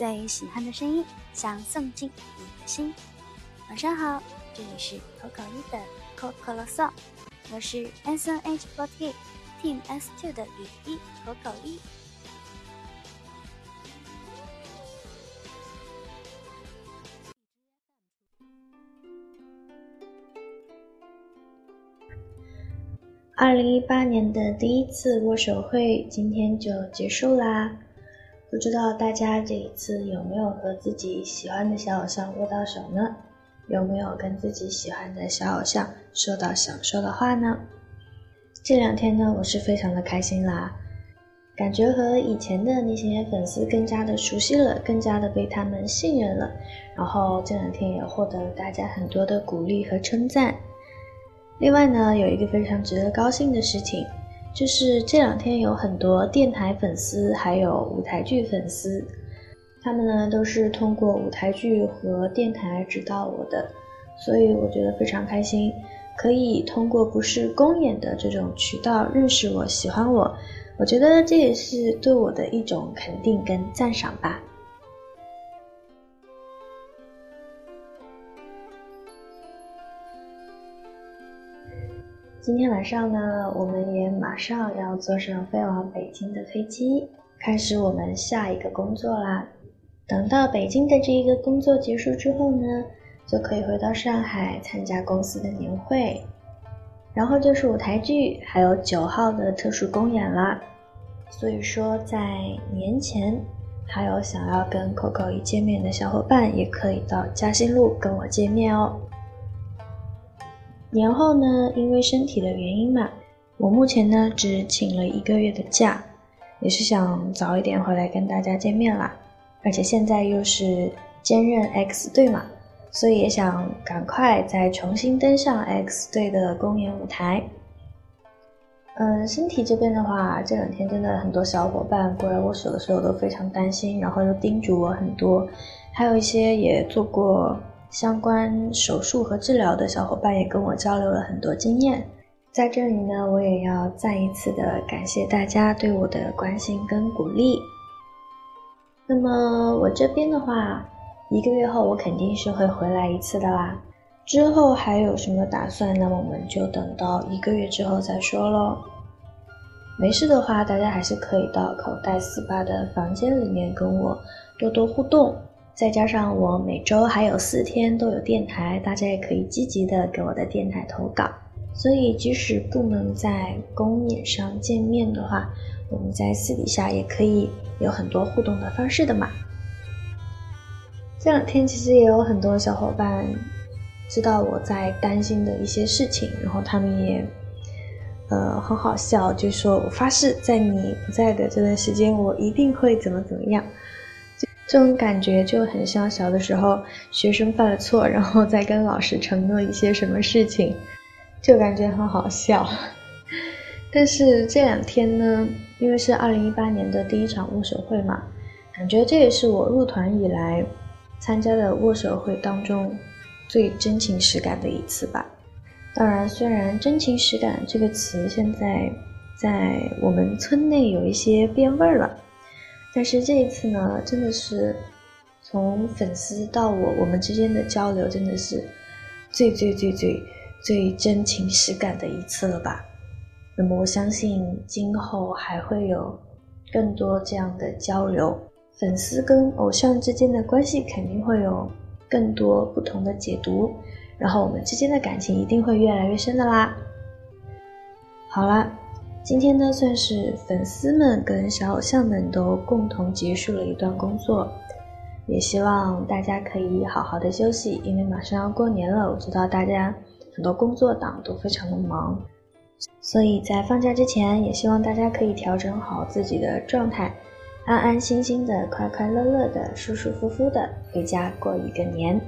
最喜欢的声音，想送进你的心。晚上好，这里是口口一的口口啰嗦，我是 S N H forty Team S two 的雨一口口一。二零一八年的第一次握手会今天就结束啦，不知道大家这一次有没有和自己喜欢的小偶像握到手呢？有没有跟自己喜欢的小偶像说到想说的话呢？这两天呢，我是非常的开心啦，感觉和以前的那些粉丝更加的熟悉了，更加的被他们信任了，然后这两天也获得了大家很多的鼓励和称赞。另外呢，有一个非常值得高兴的事情，就是这两天有很多电台粉丝，还有舞台剧粉丝，他们呢都是通过舞台剧和电台知道我的，所以我觉得非常开心，可以通过不是公演的这种渠道认识我、喜欢我，我觉得这也是对我的一种肯定跟赞赏吧。今天晚上呢，我们也马上要坐上飞往北京的飞机，开始我们下一个工作啦。等到北京的这一个工作结束之后呢，就可以回到上海参加公司的年会，然后就是舞台剧，还有九号的特殊公演啦。所以说，在年前还有想要跟 Coco 一见面的小伙伴，也可以到嘉兴路跟我见面哦。年后呢，因为身体的原因嘛，我目前呢只请了一个月的假，也是想早一点回来跟大家见面啦。而且现在又是兼任 X 队嘛，所以也想赶快再重新登上 X 队的公演舞台。嗯，身体这边的话，这两天真的很多小伙伴过来握手的时候都非常担心，然后又叮嘱我很多，还有一些也做过。相关手术和治疗的小伙伴也跟我交流了很多经验，在这里呢，我也要再一次的感谢大家对我的关心跟鼓励。那么我这边的话，一个月后我肯定是会回来一次的啦。之后还有什么打算？那么我们就等到一个月之后再说喽。没事的话，大家还是可以到口袋四八的房间里面跟我多多互动。再加上我每周还有四天都有电台，大家也可以积极的给我的电台投稿。所以即使不能在公演上见面的话，我们在私底下也可以有很多互动的方式的嘛。这两天其实也有很多小伙伴知道我在担心的一些事情，然后他们也呃很好笑，就说我发誓在你不在的这段时间，我一定会怎么怎么样。这种感觉就很像小的时候，学生犯了错，然后再跟老师承诺一些什么事情，就感觉很好笑。但是这两天呢，因为是二零一八年的第一场握手会嘛，感觉这也是我入团以来参加的握手会当中最真情实感的一次吧。当然，虽然“真情实感”这个词现在在我们村内有一些变味儿了。但是这一次呢，真的是从粉丝到我，我们之间的交流真的是最最最最最真情实感的一次了吧？那么我相信今后还会有更多这样的交流，粉丝跟偶像之间的关系肯定会有更多不同的解读，然后我们之间的感情一定会越来越深的啦。好了。今天呢，算是粉丝们跟小偶像们都共同结束了一段工作，也希望大家可以好好的休息，因为马上要过年了。我知道大家很多工作党都非常的忙，所以在放假之前，也希望大家可以调整好自己的状态，安安心心的、快快乐乐的、舒舒服服的回家过一个年。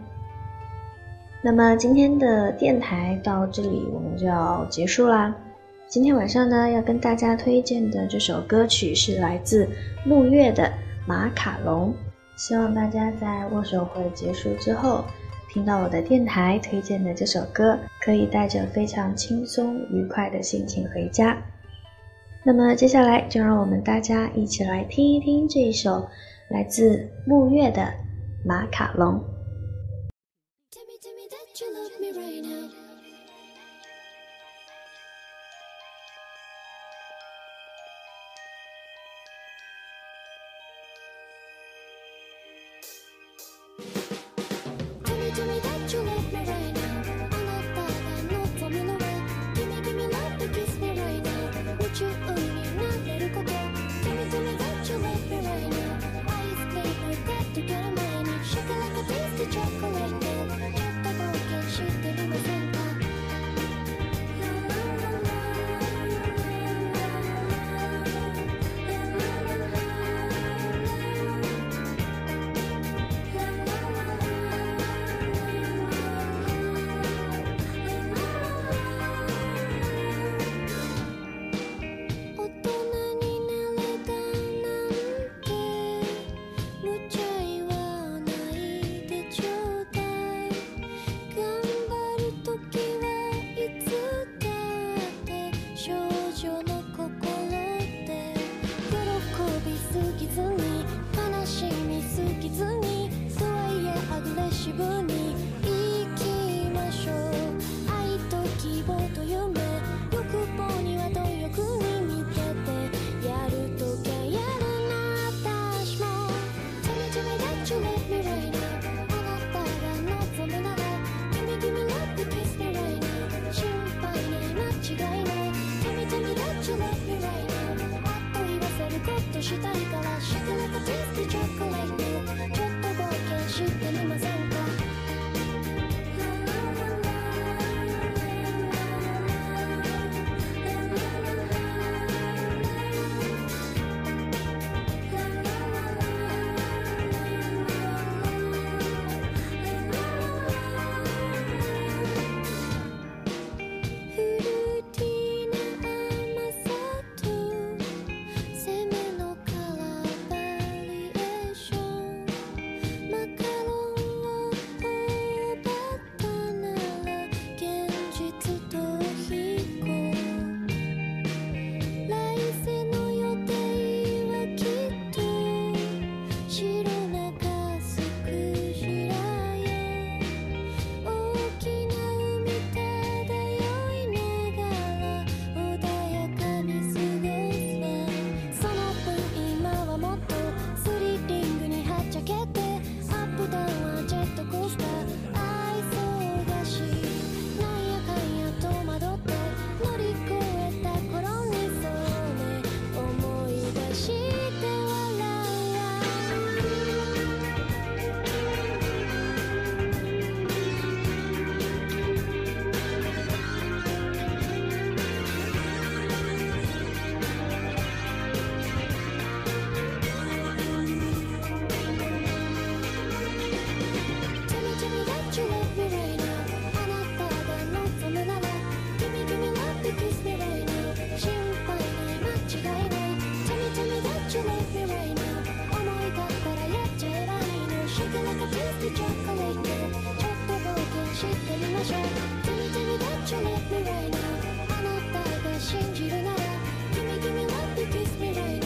那么今天的电台到这里我们就要结束啦。今天晚上呢，要跟大家推荐的这首歌曲是来自沐月的马卡龙，希望大家在握手会结束之后，听到我的电台推荐的这首歌可以带着非常轻松愉快的心情回家，那么接下来就让我们大家一起来听一听这一首来自沐月的马卡龙。tell me that you love me right now あなたが望むのは君君 love to kiss me right now 宇宙になれること Tell me tell me that you love me right now I stay with that together 毎日シャカラカ taste chocolate milk ちょっと冒険して信じるなら君君 love you kiss me right now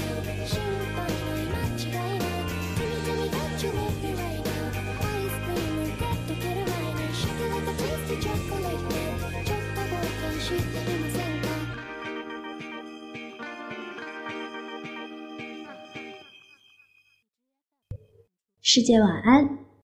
世界晚安。